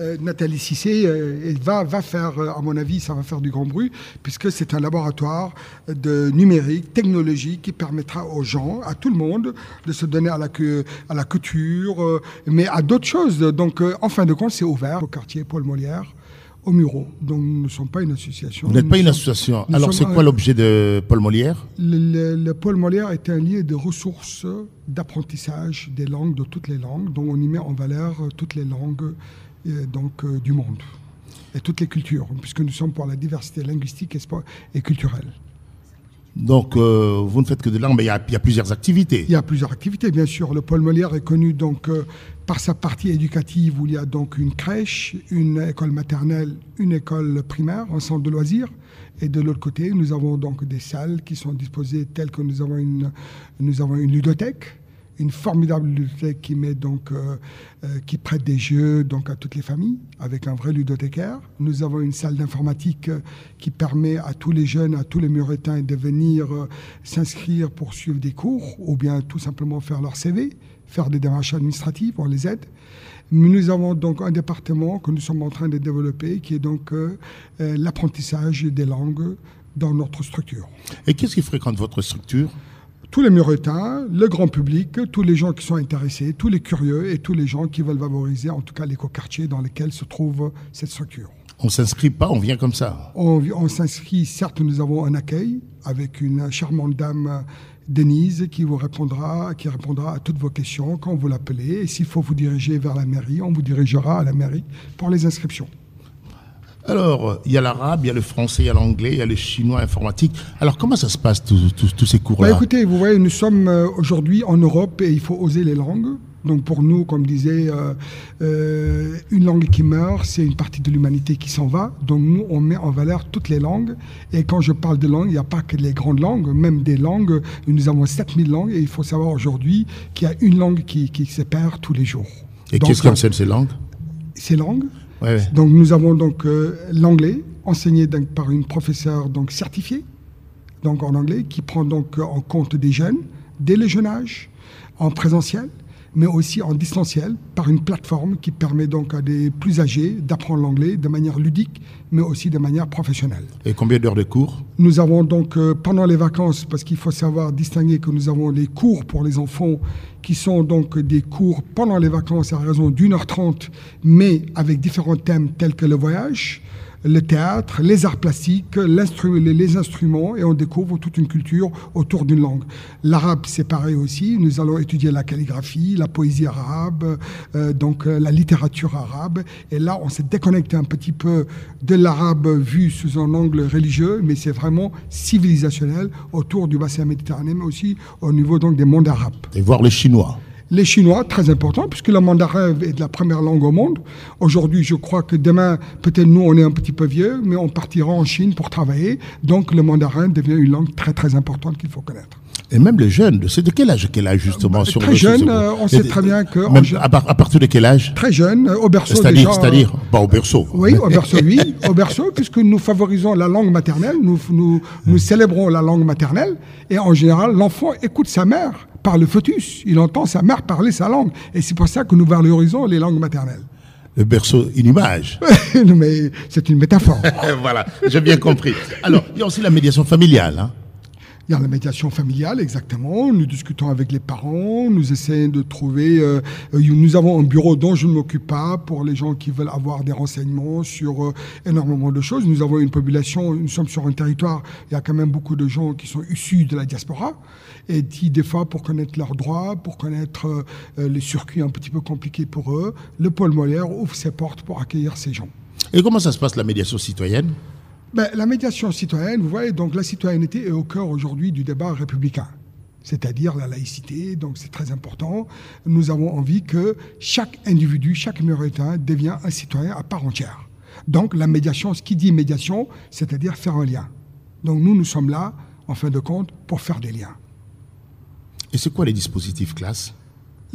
euh, Nathalie Cissé euh, va, va faire, euh, à mon avis, ça va faire du grand bruit, puisque c'est un laboratoire de numérique, technologique, qui permettra aux gens, à tout le monde, de se donner à la, à la couture, mais à d'autres choses. Donc, en fin de compte, c'est ouvert au quartier Paul Molière au Muro. Donc nous ne sommes pas une association. Vous n'êtes pas une association. Alors c'est quoi l'objet de Paul Molière? Le, le, Paul Molière est un lieu de ressources d'apprentissage des langues, de toutes les langues, dont on y met en valeur toutes les langues donc, euh, du monde et toutes les cultures, puisque nous sommes pour la diversité linguistique et, culturelle. Donc, euh, vous ne faites que de langue, mais il y, a, plusieurs activités. Il y a plusieurs activités, bien sûr. Le pôle Molière est connu donc euh, par sa partie éducative, où il y a donc une crèche, une école maternelle, une école primaire, un centre de loisirs. Et de l'autre côté, nous avons donc des salles qui sont disposées telles que nous avons une, nous avons une ludothèque, une formidable ludothèque qui met donc euh, euh, qui prête des jeux donc à toutes les familles avec un vrai ludothécaire. Nous avons une salle d'informatique euh, qui permet à tous les jeunes, à tous les muretins de venir s'inscrire pour suivre des cours ou bien tout simplement faire leur CV, faire des démarches administratives, on les aide. Nous avons donc un département que nous sommes en train de développer qui est donc l'apprentissage des langues dans notre structure. Et qu'est-ce qui fréquente votre structure? Tous les Muretains, le grand public, tous les gens qui sont intéressés, tous les curieux et tous les gens qui veulent valoriser en tout cas l'écoquartier dans lequel se trouve cette structure. On ne s'inscrit pas, on vient comme ça On, on s'inscrit, certes nous avons un accueil avec une charmante dame Denise qui vous répondra, qui répondra à toutes vos questions quand vous l'appelez. Et s'il faut vous diriger vers la mairie, on vous dirigera à la mairie pour les inscriptions. Alors, il y a l'arabe, il y a le français, il y a l'anglais, il y a le chinois informatique. Alors, comment ça se passe, tous ces cours-là? Bah, Écoutez, vous voyez, nous sommes euh, aujourd'hui en Europe et il faut oser les langues. Donc pour nous, comme disait, euh, euh, une langue qui meurt, c'est une partie de l'humanité qui s'en va. Donc nous, on met en valeur toutes les langues. Et quand je parle de langues, il n'y a pas que les grandes langues, même des langues. Nous avons 7000 langues et il faut savoir aujourd'hui qu'il y a une langue qui, qui se perd tous les jours. Et qu'est-ce qu'en ces langues? Ces langues? Donc nous avons donc euh, l'anglais enseigné par une professeure donc certifiée donc en anglais qui prend donc en compte des jeunes dès le jeune âge en présentiel mais aussi en distanciel par une plateforme qui permet donc à des plus âgés d'apprendre l'anglais de manière ludique, mais aussi de manière professionnelle. Et combien d'heures de cours? Nous avons donc, euh, pendant les vacances, parce qu'il faut savoir distinguer que nous avons les cours pour les enfants qui sont donc des cours pendant les vacances à raison d'une heure trente, mais avec différents thèmes tels que le voyage, le théâtre, les arts plastiques, les instruments, et on découvre toute une culture autour d'une langue. L'arabe, c'est pareil aussi. Nous allons étudier la calligraphie, la poésie arabe, euh, donc euh, la littérature arabe. Et là, on s'est déconnecté un petit peu de l'arabe vu sous un angle religieux, mais c'est vraiment civilisationnel autour du bassin méditerranéen, mais aussi au niveau donc des mondes arabes. Et voir les Chinois les Chinois, très important, puisque le mandarin est la première langue au monde. Aujourd'hui, je crois que demain, peut-être nous, on est un petit peu vieux, mais on partira en Chine pour travailler. Donc, le mandarin devient une langue très, très importante qu'il faut connaître. Et même les jeunes, c'est de quel âge quel âge justement bah, sur Très jeune, euh, on sait très bien que... à, partir de quel âge Très jeune, euh, au berceau C'est-à-dire, c'est-à-dire pas au berceau. Oui, au berceau, oui, au berceau, puisque nous favorisons la langue maternelle, nous, nous, nous célébrons la langue maternelle, et en général, l'enfant écoute sa mère par le fœtus. Il entend sa mère parler sa langue. Et c'est pour ça que nous valorisons les langues maternelles. Le berceau, une image. Mais c'est une métaphore. voilà, j'ai bien compris. Alors, il y a aussi la médiation familiale. Hein. Il y a la médiation familiale, exactement. Nous discutons avec les parents, nous essayons de trouver. Euh, euh, nous avons un bureau dont je ne m'occupe pas pour les gens qui veulent avoir des renseignements sur euh, énormément de choses. Nous avons une population, nous sommes sur un territoire, il y a quand même beaucoup de gens qui sont issus de la diaspora et qui, des fois, pour connaître leurs droits, pour connaître les circuits un petit peu compliqués pour eux, le pôle Molière ouvre ses portes pour accueillir ces gens. Et comment ça se passe la médiation citoyenne? Ben, la médiation citoyenne, vous voyez, donc la citoyenneté est au cœur aujourd'hui du débat républicain c'est-à-dire la laïcité, donc c'est très important. Nous avons envie que chaque individu, chaque méritain devienne un citoyen à part entière. Donc la médiation, ce qui dit médiation, c'est-à-dire faire un lien. Donc nous, nous sommes là, en fin de compte, pour faire des liens. Et c'est quoi les dispositifs classe?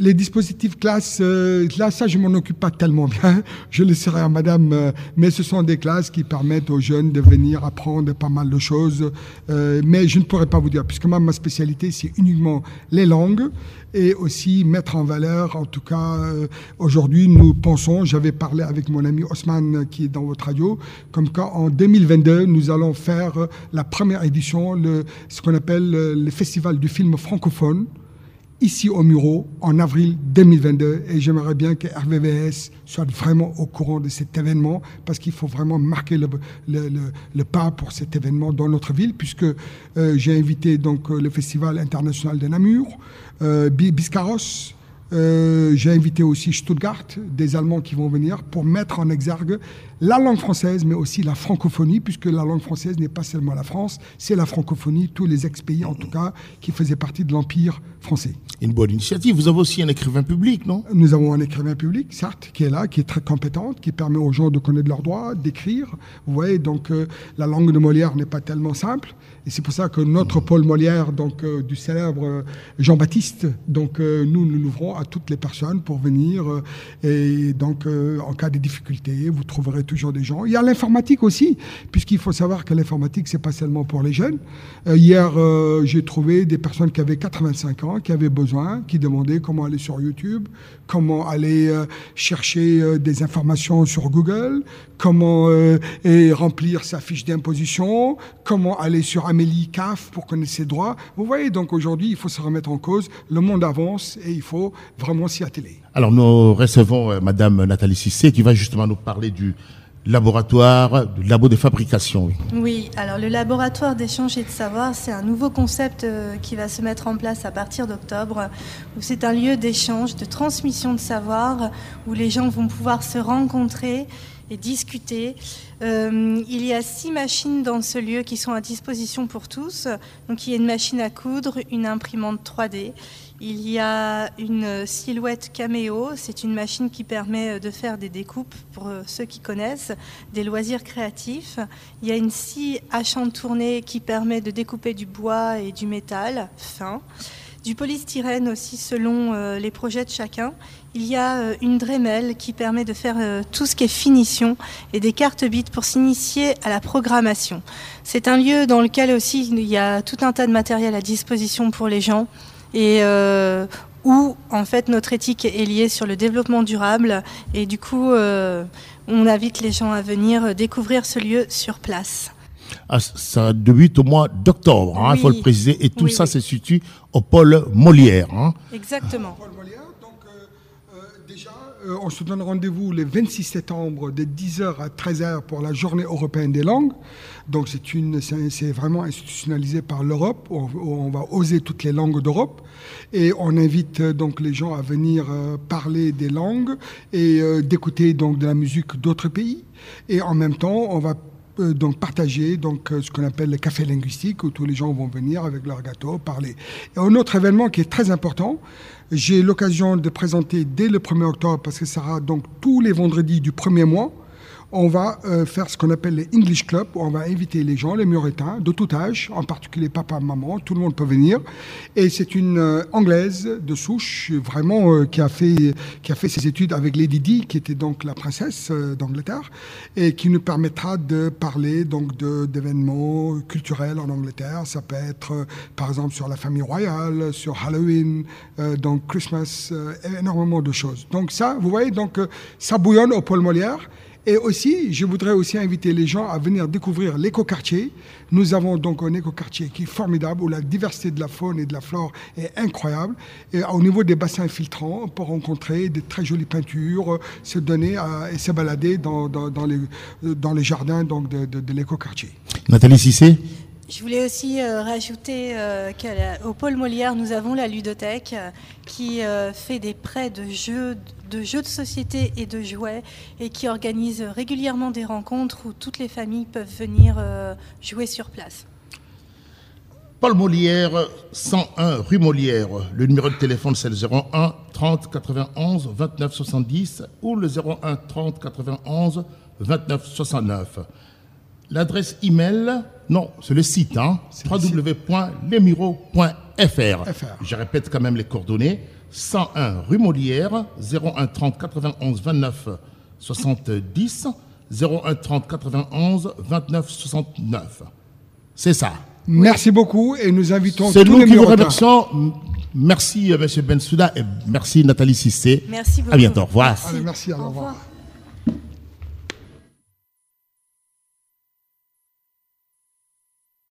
Les dispositifs classe, euh, là, ça, je m'en occupe pas tellement bien. Je laisserai à madame, euh, mais ce sont des classes qui permettent aux jeunes de venir apprendre pas mal de choses. Euh, mais je ne pourrais pas vous dire, puisque moi, ma spécialité, c'est uniquement les langues et aussi mettre en valeur, en tout cas, aujourd'hui, nous pensons, j'avais parlé avec mon ami Osman qui est dans votre radio, comme qu'en 2022, nous allons faire la première édition, le, ce qu'on appelle le festival du film francophone ici au Muro en avril 2022 et j'aimerais bien que RVVS soit vraiment au courant de cet événement parce qu'il faut vraiment marquer le, pas pour cet événement dans notre ville puisque euh, j'ai invité donc euh, le Festival international de Namur, euh, Biscarros, euh, j'ai invité aussi Stuttgart, des Allemands qui vont venir pour mettre en exergue la langue française, mais aussi la francophonie, puisque la langue française n'est pas seulement la France, c'est la francophonie, tous les ex-pays en tout cas, qui faisaient partie de l'Empire français. Une bonne initiative. Vous avez aussi un écrivain public, non? Nous avons un écrivain public, certes, qui est là, qui est très compétent, qui permet aux gens de connaître leurs droits, d'écrire. Vous voyez, donc euh, la langue de Molière n'est pas tellement simple. Et c'est pour ça que notre Paul Molière, donc euh, du célèbre Jean-Baptiste, donc nous nous l'ouvrons à toutes les personnes pour venir. et donc, en cas de difficulté, vous trouverez toujours des gens. Il y a l'informatique aussi, puisqu'il faut savoir que l'informatique, c'est pas seulement pour les jeunes. hier, j'ai trouvé des personnes qui avaient 85 ans, qui avaient besoin, qui demandaient comment aller sur YouTube, comment aller chercher des informations sur Google, comment et remplir sa fiche d'imposition, comment aller sur Amélie CAF pour connaître ses droits. Vous voyez, donc aujourd'hui, il faut se remettre en cause. Le monde avance et il faut vraiment s'y atteler. Alors, nous recevons euh, Madame Nathalie Cissé qui va justement nous parler du laboratoire, du labo de fabrication. Oui, alors le laboratoire d'échange et de savoir, c'est un nouveau concept euh, qui va se mettre en place à partir d'octobre, où c'est un lieu d'échange, de transmission de savoir, où les gens vont pouvoir se rencontrer et discuter. Euh, il y a six machines dans ce lieu qui sont à disposition pour tous. Il y a une machine à coudre, une imprimante 3D. Il y a une silhouette caméo, c'est une machine qui permet de faire des découpes pour euh, ceux qui connaissent, des loisirs créatifs. Il y a une scie à champ tournée qui permet de découper du bois et du métal fin du polystyrène aussi selon euh, les projets de chacun. Il y a euh, une Dremel qui permet de faire euh, tout ce qui est finition et des cartes bits pour s'initier à la programmation. C'est un lieu dans lequel aussi il y a tout un tas de matériel à disposition pour les gens et où en fait notre éthique est liée sur le développement durable et du coup on invite les gens à venir découvrir ce lieu sur place. Ça débute au mois d'octobre, hein, il faut le préciser, et tout ça se situe au pôle Molière. Hein. Exactement. Pôle Molière, donc euh, euh, déjà, euh, on se donne rendez-vous le 26 septembre de 10h à 13h pour la journée européenne des langues. Donc c'est une, c'est vraiment institutionnalisé par l'Europe. On, on, va oser toutes les langues d'Europe et on invite donc les gens à venir parler des langues et d'écouter donc de la musique d'autres pays. Et en même temps, on va euh, donc partager donc euh, ce qu'on appelle le café linguistique où tous les gens vont venir avec leur gâteau parler. Un autre événement qui est très important, j'ai l'occasion de présenter dès le 1er octobre parce que ça sera donc tous les vendredis du premier mois on va euh, faire ce qu'on appelle les English Club, où on va inviter les gens, les Muretins, de tout âge, en particulier papa, maman, tout le monde peut venir. Et c'est une euh, anglaise de souche, vraiment, euh, qui, a fait, qui a fait ses études avec Lady Di, qui était donc la princesse d'Angleterre, et qui nous permettra de parler donc d'événements culturels en Angleterre. Ça peut être, par exemple, sur la famille royale, sur Halloween, donc Christmas, énormément de choses. Donc ça, vous voyez, donc ça bouillonne au Paul Molière. Et aussi, je voudrais aussi inviter les gens à venir découvrir l'écoquartier. Nous avons donc un écoquartier qui est formidable, où la diversité de la faune et de la flore est incroyable. Et au niveau des bassins filtrants, on peut rencontrer de très jolies peintures, se donner et se balader dans, dans, les, dans les jardins donc, de, de, de l'écoquartier. Nathalie Cissé? Je voulais aussi euh, rajouter euh, qu'au pôle Molière, nous avons la ludothèque euh, qui fait des prêts de jeux, de jeux de société et de jouets et qui organise régulièrement des rencontres où toutes les familles peuvent venir jouer sur place. Paul Molière, 101 rue Molière. Le numéro de téléphone, c'est le 01 30 91 29 70 ou le 01 30 91 29 69. L'adresse email, non, c'est le site, hein, www.lemiro.fr. Je répète quand même les coordonnées 101 rue Molière, 01 30 91 29 70, 01 30 91 29 69. C'est ça. Merci beaucoup et nous invitons C'est tous nous les qui vous remercions. Merci, euh, M. Bensouda, et merci, Nathalie Sissé. Merci beaucoup. À bientôt. Au revoir. Allez, merci, au revoir. revoir.